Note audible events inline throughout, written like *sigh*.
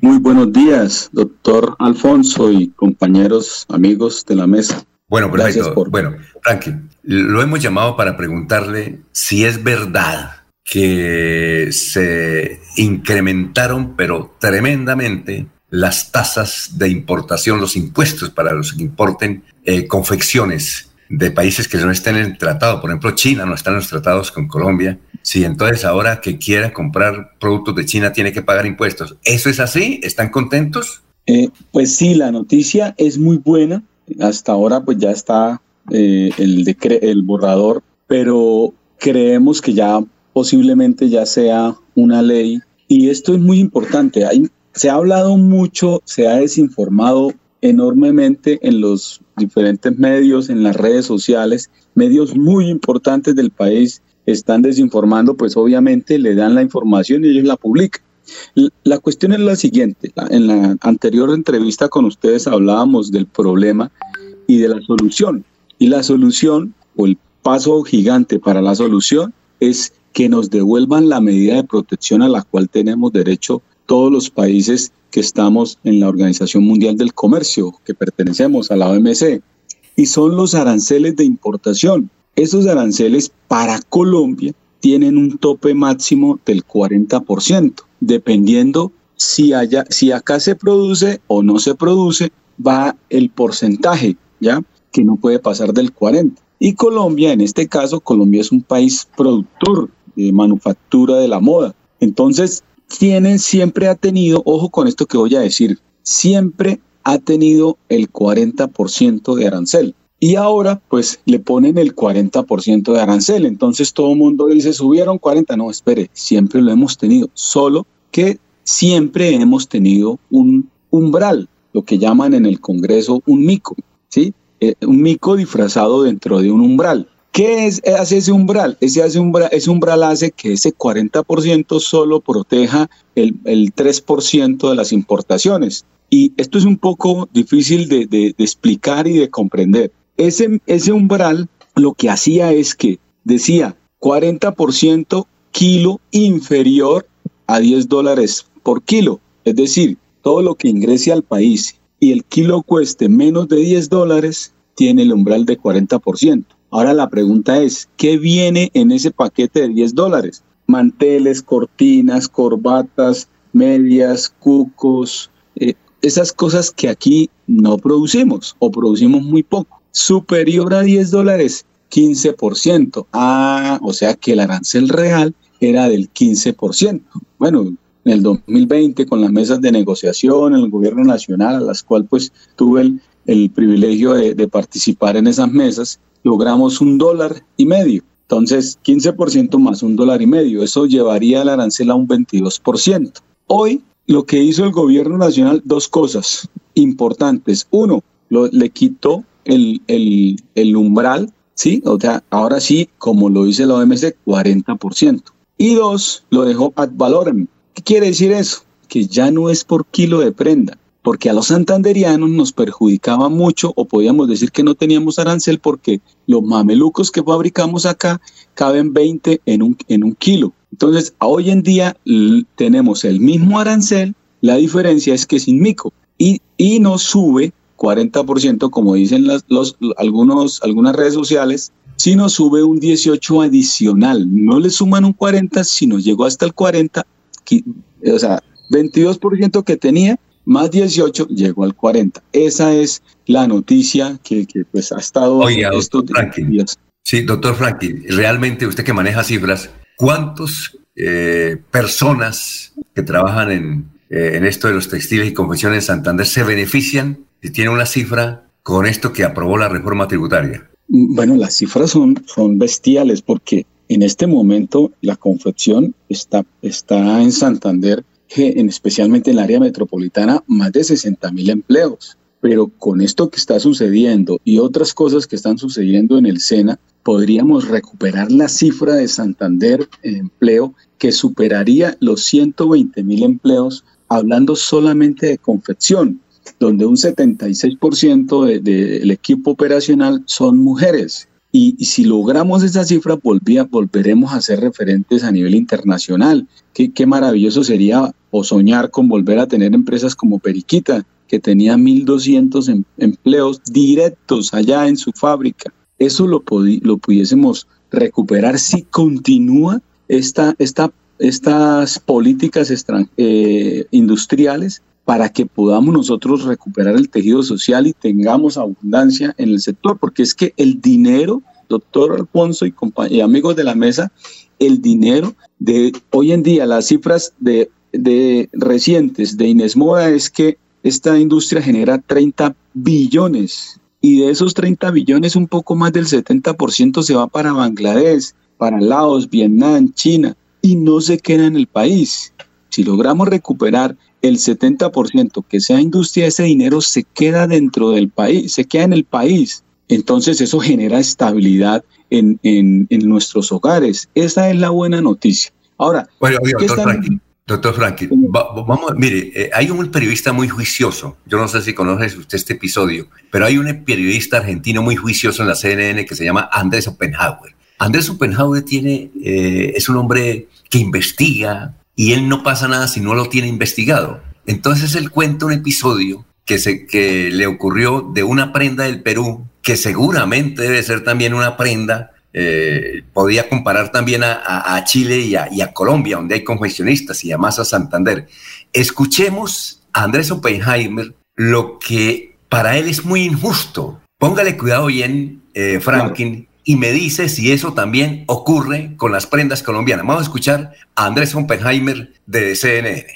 Muy buenos días, doctor Alfonso y compañeros, amigos de la mesa. Bueno, perfecto. Bueno, Frankie, lo hemos llamado para preguntarle si es verdad que se incrementaron, pero tremendamente, las tasas de importación, los impuestos para los que importen eh, confecciones de países que no estén en el tratado. Por ejemplo, China no está en los tratados con Colombia. Sí, entonces ahora que quiera comprar productos de China tiene que pagar impuestos. ¿Eso es así? ¿Están contentos? Eh, pues sí, la noticia es muy buena. Hasta ahora pues ya está eh, el, el borrador, pero creemos que ya posiblemente ya sea una ley. Y esto es muy importante. Hay, se ha hablado mucho, se ha desinformado enormemente en los diferentes medios, en las redes sociales, medios muy importantes del país están desinformando, pues obviamente le dan la información y ellos la publican. La cuestión es la siguiente, en la anterior entrevista con ustedes hablábamos del problema y de la solución. Y la solución o el paso gigante para la solución es que nos devuelvan la medida de protección a la cual tenemos derecho todos los países que estamos en la Organización Mundial del Comercio, que pertenecemos a la OMC, y son los aranceles de importación. Esos aranceles para Colombia tienen un tope máximo del 40%, dependiendo si, acá se produce o no se produce, va el porcentaje, ¿ya? Que no puede pasar del 40%. Y Colombia, en este caso, Colombia es un país productor de manufactura de la moda. Entonces, tiene, siempre ha tenido, ojo con esto que voy a decir, siempre ha tenido el 40% de arancel. Y ahora, pues, le ponen el 40% de arancel. Entonces todo el mundo dice, subieron 40. No, espere, siempre lo hemos tenido. Solo que siempre hemos tenido un umbral, lo que llaman en el Congreso un mico, ¿sí? Eh, un mico disfrazado dentro de un umbral. ¿Qué es, hace ese umbral? Ese, hace umbral? ese umbral hace que ese 40% solo proteja el, el 3% de las importaciones. Y esto es un poco difícil de, explicar y de comprender. Ese, ese umbral lo que hacía es que decía 40% kilo inferior a 10 dólares por kilo. Es decir, todo lo que ingrese al país y el kilo cueste menos de 10 dólares, tiene el umbral de 40%. Ahora la pregunta es, ¿qué viene en ese paquete de 10 dólares? Manteles, cortinas, corbatas, medias, cucos, eh, esas cosas que aquí no producimos o producimos muy poco. Superior a 10 dólares, 15%. Ah, o sea que el arancel real era del 15%. Bueno, en el 2020 con las mesas de negociación el gobierno nacional, a las cuales pues tuve el, privilegio de participar en esas mesas, logramos un dólar y medio. Entonces, 15% más un dólar y medio, eso llevaría el arancel a un 22%. Hoy, lo que hizo el gobierno nacional, dos cosas importantes. Uno, lo, le quitó el, el, umbral, ¿sí? O sea, ahora sí, como lo dice la OMC, 40%. Y dos, lo dejó ad valorem. ¿Qué quiere decir eso? Que ya no es por kilo de prenda, porque a los santanderianos nos perjudicaba mucho o podíamos decir que no teníamos arancel porque los mamelucos que fabricamos acá caben 20 en un, en un kilo. Entonces, hoy en día tenemos el mismo arancel, la diferencia es que sin mico y, y nos sube 40%, como dicen las, los, algunos, algunas redes sociales, si nos sube un 18 adicional, no le suman un 40, si nos llegó hasta el 40, o sea, 22% que tenía, más 18 llegó al 40. Esa es la noticia que, pues ha estado estos días. Sí, doctor Franklin, realmente usted que maneja cifras, ¿cuántas eh, personas que trabajan en, eh, en esto de los textiles y confecciones en Santander se benefician si tiene una cifra con esto que aprobó la reforma tributaria? Bueno, las cifras son, son bestiales porque en este momento la confección está, está en Santander en, especialmente en el área metropolitana, más de 60 mil empleos. Pero con esto que está sucediendo y otras cosas que están sucediendo en el SENA, podríamos recuperar la cifra de Santander en empleo que superaría los 120 mil empleos, hablando solamente de confección, donde un 76% del de, equipo operacional son mujeres. Y, si logramos esa cifra, volvía, volveremos a ser referentes a nivel internacional. Qué, qué maravilloso sería o soñar con volver a tener empresas como Periquita, que tenía 1.200 em, empleos directos allá en su fábrica. Eso lo, lo pudiésemos recuperar si continúa esta, esta, estas políticas eh, industriales para que podamos nosotros recuperar el tejido social y tengamos abundancia en el sector, porque es que el dinero, doctor Alfonso y, amigos de la mesa, el dinero de hoy en día, las cifras de, de recientes de Inesmoda es que esta industria genera 30 billones y de esos 30 billones un poco más del 70% se va para Bangladesh, para Laos, Vietnam, China y no se queda en el país. Si logramos recuperar el 70% que sea industria, ese dinero se queda dentro del país, se queda en el país. Entonces eso genera estabilidad en, en, en nuestros hogares. Esa es la buena noticia. Ahora, bueno, Doctor Franklin, vamos, mire, eh, hay un periodista muy juicioso, yo no sé si conoce usted este episodio, pero hay un periodista argentino muy juicioso en la CNN que se llama Andrés Oppenhauer. Andrés Oppenhauer tiene, eh, es un hombre que investiga y él no pasa nada si no lo tiene investigado. Entonces él cuenta un episodio que, se, que le ocurrió de una prenda del Perú, que seguramente debe ser también una prenda eh, podía comparar también a, Chile y a, Colombia, donde hay confeccionistas, y además a Santander. Escuchemos a Andrés Oppenheimer lo que para él es muy injusto. Póngale cuidado bien, eh, Franklin, y me dice si eso también ocurre con las prendas colombianas. Vamos a escuchar a Andrés Oppenheimer de CNN.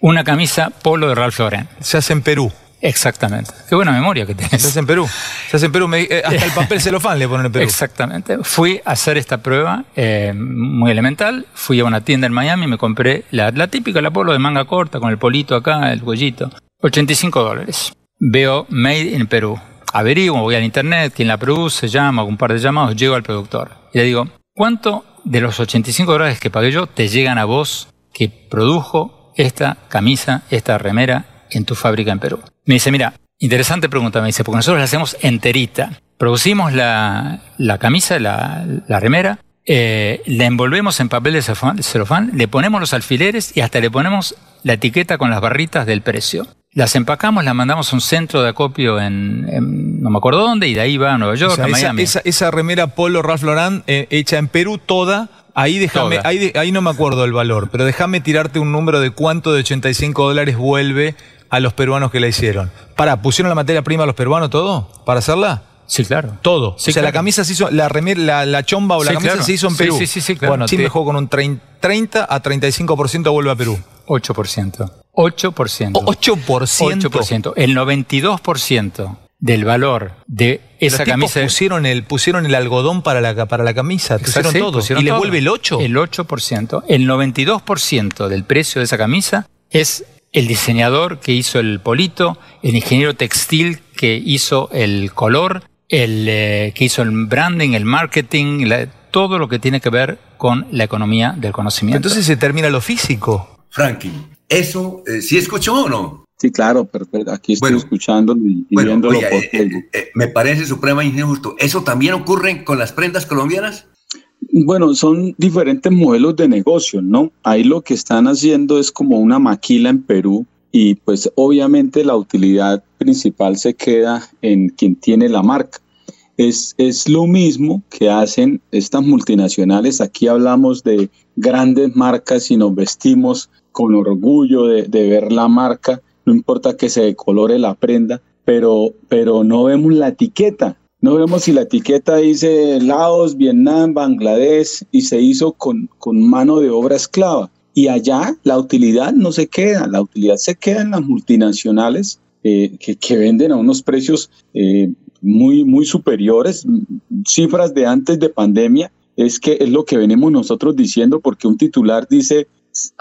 Una camisa polo de Ralph Lauren. Se hace en Perú. Exactamente. Qué buena memoria que tienes. Estás en Perú. Estás en Perú. Eh, hasta el papel celofán le ponen en Perú. Exactamente. Fui a hacer esta prueba eh, muy elemental. Fui a una tienda en Miami y me compré la, típica, la polo de manga corta, con el polito acá, el cuellito. 85 dólares. Veo Made in Perú. Averiguo, voy al internet, quién la produce, llamo, hago un par de llamados, llego al productor. Y le digo, ¿cuánto de los 85 dólares que pagué yo te llegan a vos que produjo esta camisa, esta remera en tu fábrica en Perú? Me dice, mira, interesante pregunta, me dice, porque nosotros la hacemos enterita. Producimos la, camisa, la, remera, eh, la envolvemos en papel de celofán, le ponemos los alfileres y hasta le ponemos la etiqueta con las barritas del precio. Las empacamos, las mandamos a un centro de acopio en, no me acuerdo dónde, y de ahí va a Nueva York, a Miami. Esa, remera Polo Ralph Lauren eh, hecha en Perú toda, ahí déjame, ahí, ahí, no me acuerdo el valor, pero déjame tirarte un número de cuánto de 85 dólares vuelve a los peruanos que la hicieron. Para, ¿pusieron la materia prima a los peruanos todo para hacerla? Sí, claro. Todo. o sea, la camisa se hizo, la, remera, la, chomba o la camisa se hizo en Perú. Sí, sí, sí, claro. Bueno, sí mejor con un 30 a 35% vuelve a Perú. 8%. 8%. 8%. 8%. El 92% del valor de esa camisa. Pusieron el, pusieron el algodón para la, para la camisa, pusieron todo. ¿Y le vuelve el 8%? El 8%. El 92% del precio de esa camisa es el diseñador que hizo el polito, el ingeniero textil que hizo el color, el eh, que hizo el branding, el marketing, todo lo que tiene que ver con la economía del conocimiento. Entonces se termina lo físico. Franklin, ¿eso eh, sí escuchó o no? Sí, claro, pero, aquí estoy escuchando y, viéndolo por eh, me parece supremamente injusto. ¿Eso también ocurre con las prendas colombianas? Bueno, son diferentes modelos de negocio, ¿no? Ahí lo que están haciendo es como una maquila en Perú y pues obviamente la utilidad principal se queda en quien tiene la marca. Es, es lo mismo que hacen estas multinacionales. Aquí hablamos de grandes marcas y nos vestimos con orgullo de, ver la marca, no importa que se decolore la prenda, pero, pero no vemos la etiqueta. No vemos si la etiqueta dice Laos, Vietnam, Bangladesh y se hizo con, con mano de obra esclava. Y allá la utilidad no se queda, la utilidad se queda en las multinacionales eh, que, que, venden a unos precios eh, muy, muy superiores, cifras de antes de pandemia, es que es lo que venimos nosotros diciendo porque un titular dice,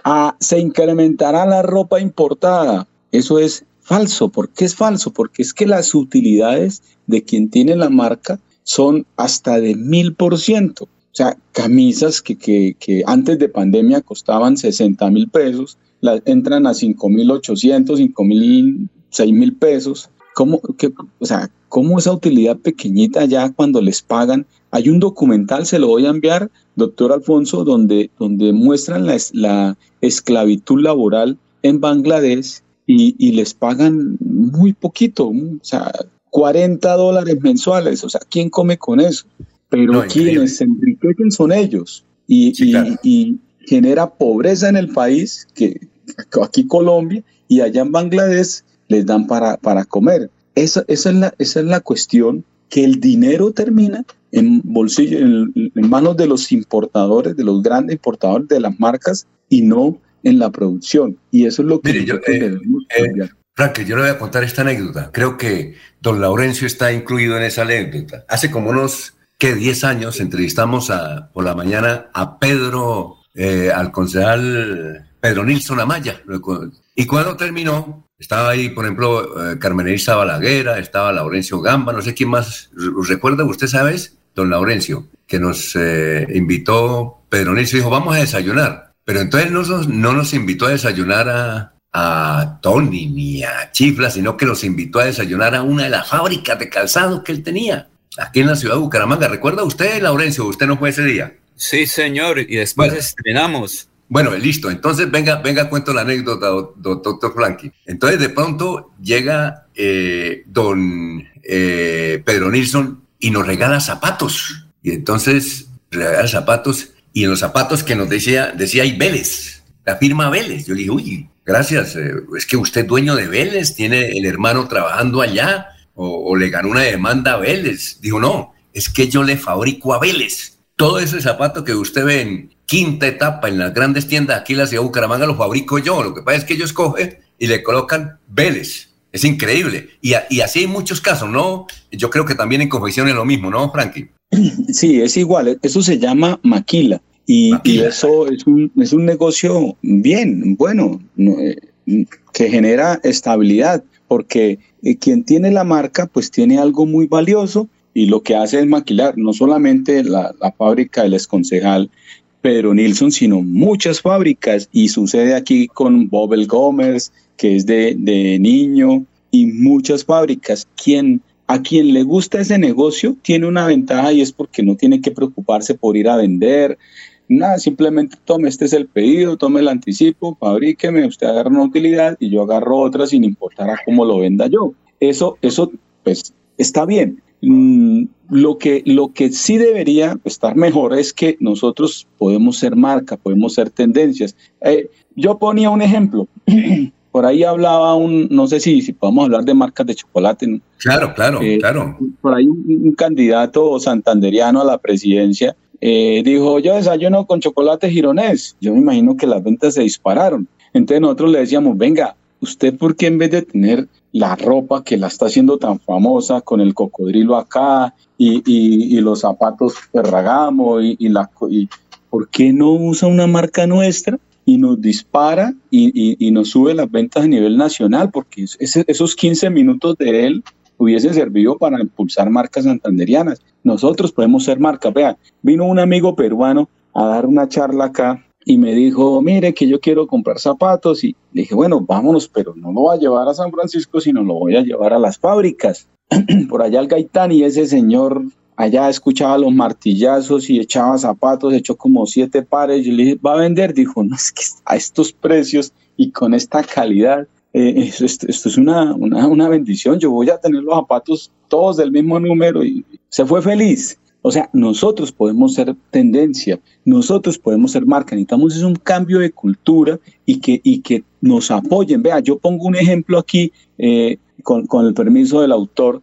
ah, se incrementará la ropa importada. Eso es falso. ¿Por qué es falso? Porque es que las utilidades de quien tiene la marca son hasta de mil por ciento. O sea, camisas que, que, que, antes de pandemia costaban 60 mil pesos, las entran a 5 mil 800, 5 mil, 6 mil pesos. ¿Cómo, que, o sea, ¿cómo esa utilidad pequeñita ya cuando les pagan? Hay un documental, se lo voy a enviar, doctor Alfonso, donde, donde muestran la, la esclavitud laboral en Bangladesh y, les pagan muy poquito, o sea, 40 dólares mensuales, o sea, ¿quién come con eso? Pero quienes se enriquecen son ellos y, y, genera pobreza en el país, que aquí Colombia y allá en Bangladesh les dan para, para comer. Esa, esa, es la, esa es la cuestión, que el dinero termina en bolsillo, en, manos de los importadores, de los grandes importadores de las marcas y no en la producción. Y eso es lo que yo, eh, eh, Frank, yo le voy a contar esta anécdota. Creo que don Laurencio está incluido en esa anécdota. Hace como unos, que 10 años entrevistamos a, por la mañana a Pedro, eh, al concejal Pedro Nilsson Amaya. Y cuando terminó, estaba ahí, por ejemplo, Carmen Elisa Balaguera, estaba Laurencio Gamba, no sé quién más. ¿Recuerda usted, sabes? don Laurencio, que nos eh, invitó, Pedro Nilsson dijo, vamos a desayunar. Pero entonces no, no nos invitó a desayunar a, a Tony ni a Chifla, sino que nos invitó a desayunar a una de las fábricas de calzado que él tenía, aquí en la ciudad de Bucaramanga. ¿Recuerda usted, Laurencio? ¿Usted no fue ese día? Sí, señor, y después estrenamos. Bueno, listo. Entonces, venga, venga, cuento la anécdota, doctor Frankie. Entonces, de pronto llega eh, don eh, Pedro Nilsson y nos regala zapatos. Y entonces regala zapatos y en los zapatos que nos decía, decía hay Vélez, la firma Vélez. Yo le dije, uy, gracias, eh, es que usted es dueño de Vélez, tiene el hermano trabajando allá o, le ganó una demanda a Vélez. Dijo, no, es que yo le fabrico a Vélez. Todo ese zapato que usted ve en quinta etapa en las grandes tiendas aquí en la ciudad de Bucaramanga lo fabrico yo. Lo que pasa es que ellos cogen y le colocan Vélez. Es increíble. Y, así hay muchos casos, ¿no? Yo creo que también en confección es lo mismo, ¿no, Frankie? *clears throat* Sí, es igual. Eso se llama maquila. Y, eso es un, es un negocio bien, bueno, eh, que genera estabilidad, porque eh, quien tiene la marca, pues tiene algo muy valioso y lo que hace es maquilar no solamente la, fábrica del exconcejal Pedro Nilsson, sino muchas fábricas. Y sucede aquí con Bobel Gómez, que es de, de niño, y muchas fábricas. A quien le gusta ese negocio tiene una ventaja y es porque no tiene que preocuparse por ir a vender. Nada, simplemente tome, este es el pedido, tome el anticipo, fabríqueme, usted agarra una utilidad y yo agarro otra sin importar a cómo lo venda yo. Eso, eso, pues, está bien. Mm, lo que, lo que sí debería estar mejor es que nosotros podemos ser marca, podemos ser tendencias. Eh, yo ponía un ejemplo. *clears throat* por ahí hablaba un, no sé si, si podemos hablar de marcas de chocolate. Claro, claro, eh, claro. Por ahí un, candidato santanderiano a la presidencia eh, dijo, yo desayuno con chocolate gironés. Yo me imagino que las ventas se dispararon. Entonces nosotros le decíamos, venga, ¿usted por qué en vez de tener la ropa que la está haciendo tan famosa con el cocodrilo acá y, y, los zapatos Ferragamo y, y la... ¿Por qué no usa una marca nuestra? y nos dispara y, nos sube las ventas a nivel nacional, porque esos 15 minutos de él hubiesen servido para impulsar marcas santanderianas. Nosotros podemos ser marcas. Vean, vino un amigo peruano a dar una charla acá y me dijo, mire que yo quiero comprar zapatos y le dije, bueno, vámonos, pero no lo voy a llevar a San Francisco, sino lo voy a llevar a las fábricas. *clears throat* Por allá el Gaitán y ese señor allá escuchaba los martillazos y echaba zapatos, echó como siete pares. Yo le dije, ¿va a vender? Dijo, no, es que a estos precios y con esta calidad, eh, esto, es una, una, una, bendición. Yo voy a tener los zapatos todos del mismo número y se fue feliz. O sea, nosotros podemos ser tendencia, nosotros podemos ser marca, necesitamos es un cambio de cultura y que, y que nos apoyen. Vea, yo pongo un ejemplo aquí eh, con, con el permiso del autor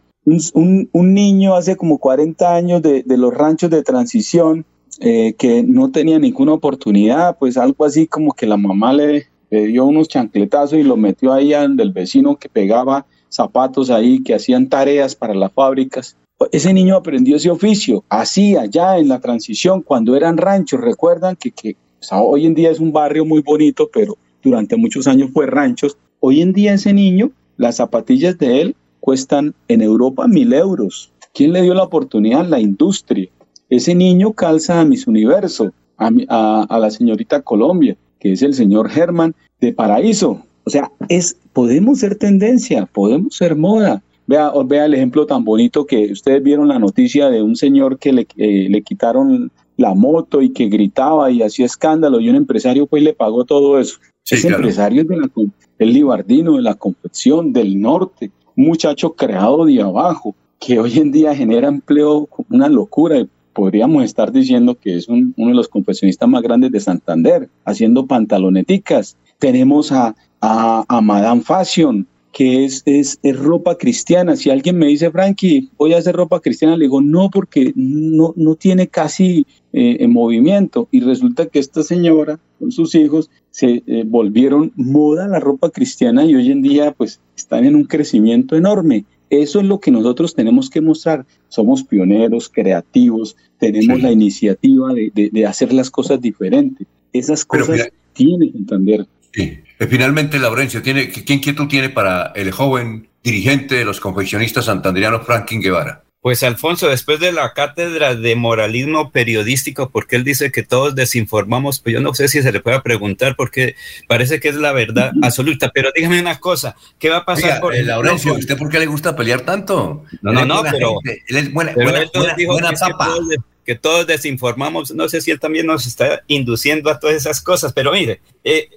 un, un, niño hace como 40 años de, de los ranchos de transición eh, que no tenía ninguna oportunidad, pues algo así como que la mamá le, dio unos chancletazos y lo metió ahí del vecino que pegaba zapatos ahí, que hacían tareas para las fábricas. Ese niño aprendió ese oficio, así allá en la transición, cuando eran ranchos. Recuerdan que, hoy en día es un barrio muy bonito, pero durante muchos años fue ranchos. Hoy en día ese niño, las zapatillas de él cuestan en Europa mil euros. ¿Quién le dio la oportunidad? La industria. Ese niño calza a Miss Universo, a, la señorita Colombia, que es el señor Germán de Paraíso. O sea, es, podemos ser tendencia, podemos ser moda. Vea, vea el ejemplo tan bonito que ustedes vieron la noticia de un señor que le, eh, le quitaron la moto y que gritaba y hacía escándalo y un empresario pues le pagó todo eso. es empresario de la, el libardino de la confección del norte, un muchacho creado de abajo, que hoy en día genera empleo una locura. Podríamos estar diciendo que es uno de los confeccionistas más grandes de Santander, haciendo pantaloneticas. Tenemos a, a, a Madame Fashion, que es, es, ropa cristiana. Si alguien me dice, Frankie, voy a hacer ropa cristiana, le digo, no, porque no, no tiene casi eh, movimiento. Y resulta que esta señora con sus hijos se eh, volvieron moda la ropa cristiana y hoy en día pues están en un crecimiento enorme. Eso es lo que nosotros tenemos que mostrar. Somos pioneros, creativos, tenemos la iniciativa de, de, hacer las cosas diferentes. Esas cosas tienen que entender. Sí. Eh, finalmente, Laurencio, ¿tiene, ¿qué inquietud tiene para el joven dirigente de los confeccionistas santanderianos, Franklin Guevara? Pues Alfonso, después de la cátedra de moralismo periodístico, porque él dice que todos desinformamos, pues yo no sé si se le pueda preguntar, porque parece que es la verdad absoluta. Pero dígame una cosa, ¿qué va a pasar con eh, Laurencio? ¿Usted por qué le gusta pelear tanto? No, no, no, pero él es buena, buena, buena, papa. Que todos, desinformamos, no sé si él también nos está induciendo a todas esas cosas, pero mire, eh,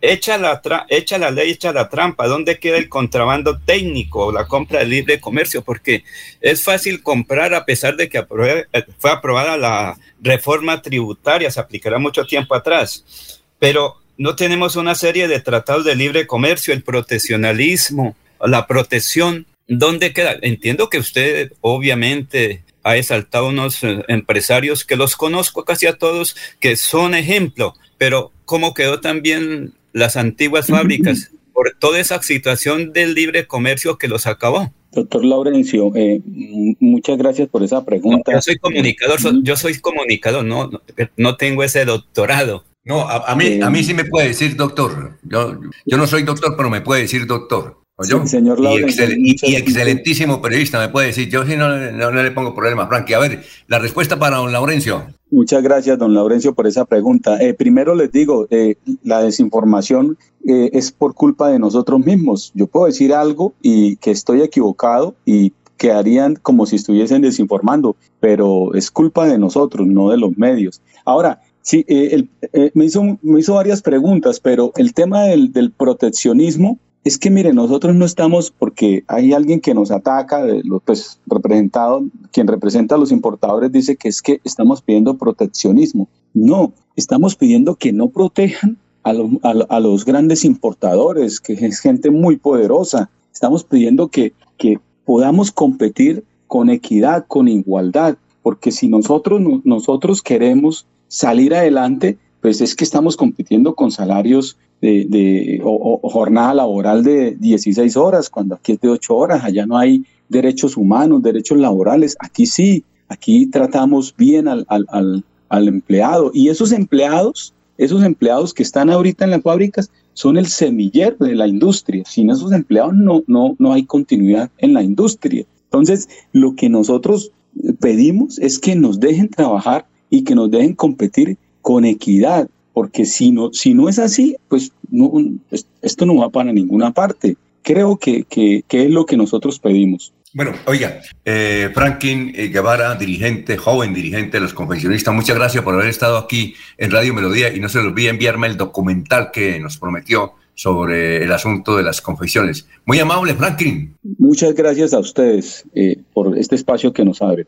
echa la, echa la ley, echa la trampa. ¿Dónde queda el contrabando técnico o la compra de libre comercio? Porque es fácil comprar a pesar de que eh, fue aprobada la reforma tributaria, se aplicará mucho tiempo atrás. Pero no tenemos una serie de tratados de libre comercio, el proteccionalismo, la protección. ¿Dónde queda? Entiendo que usted obviamente ha exaltado unos eh, empresarios que los conozco casi a todos, que son ejemplo, pero cómo quedó también las antiguas fábricas por toda esa situación del libre comercio que los acabó. Doctor Laurencio, eh, muchas gracias por esa pregunta. yo soy comunicador, yo soy comunicador, no, no tengo ese doctorado. No, a, mí, a mí sí me puede decir doctor. Yo, yo no soy doctor, pero me puede decir doctor. señor y, excelentísimo periodista, me puede decir. Yo sí no, no, le pongo problema, Frankie. A ver, la respuesta para don Laurencio. Muchas gracias, don Laurencio, por esa pregunta. Eh, primero les digo, eh, la desinformación eh, es por culpa de nosotros mismos. Yo puedo decir algo y que estoy equivocado y quedarían como si estuviesen desinformando, pero es culpa de nosotros, no de los medios. Ahora, sí, me, hizo, me hizo varias preguntas, pero el tema del proteccionismo es que, mire, nosotros no estamos porque hay alguien que nos ataca, pues representado, quien representa a los importadores dice que es que estamos pidiendo proteccionismo. No, estamos pidiendo que no protejan a, a, los grandes importadores, que es gente muy poderosa. Estamos pidiendo que, que podamos competir con equidad, con igualdad, porque si nosotros, nosotros queremos salir adelante, pues es que estamos compitiendo con salarios de, o, jornada laboral de 16 horas, cuando aquí es de 8 horas, allá no hay derechos humanos, derechos laborales, aquí sí, aquí tratamos bien al, al, al, empleado. Y esos empleados, esos empleados que están ahorita en las fábricas son el semillero de la industria, sin esos empleados no, no, no hay continuidad en la industria. Entonces, lo que nosotros pedimos es que nos dejen trabajar y que nos dejen competir con equidad, porque si no, si no es así, pues no, esto no va para ninguna parte. Creo que, que, es lo que nosotros pedimos. Bueno, oiga, eh, Franklin eh, Guevara, dirigente, joven dirigente de los confeccionistas, muchas gracias por haber estado aquí en Radio Melodía y no se les olvide enviarme el documental que nos prometió sobre el asunto de las confecciones. Muy amable, Franklin. Muchas gracias a ustedes eh, por este espacio que nos abre.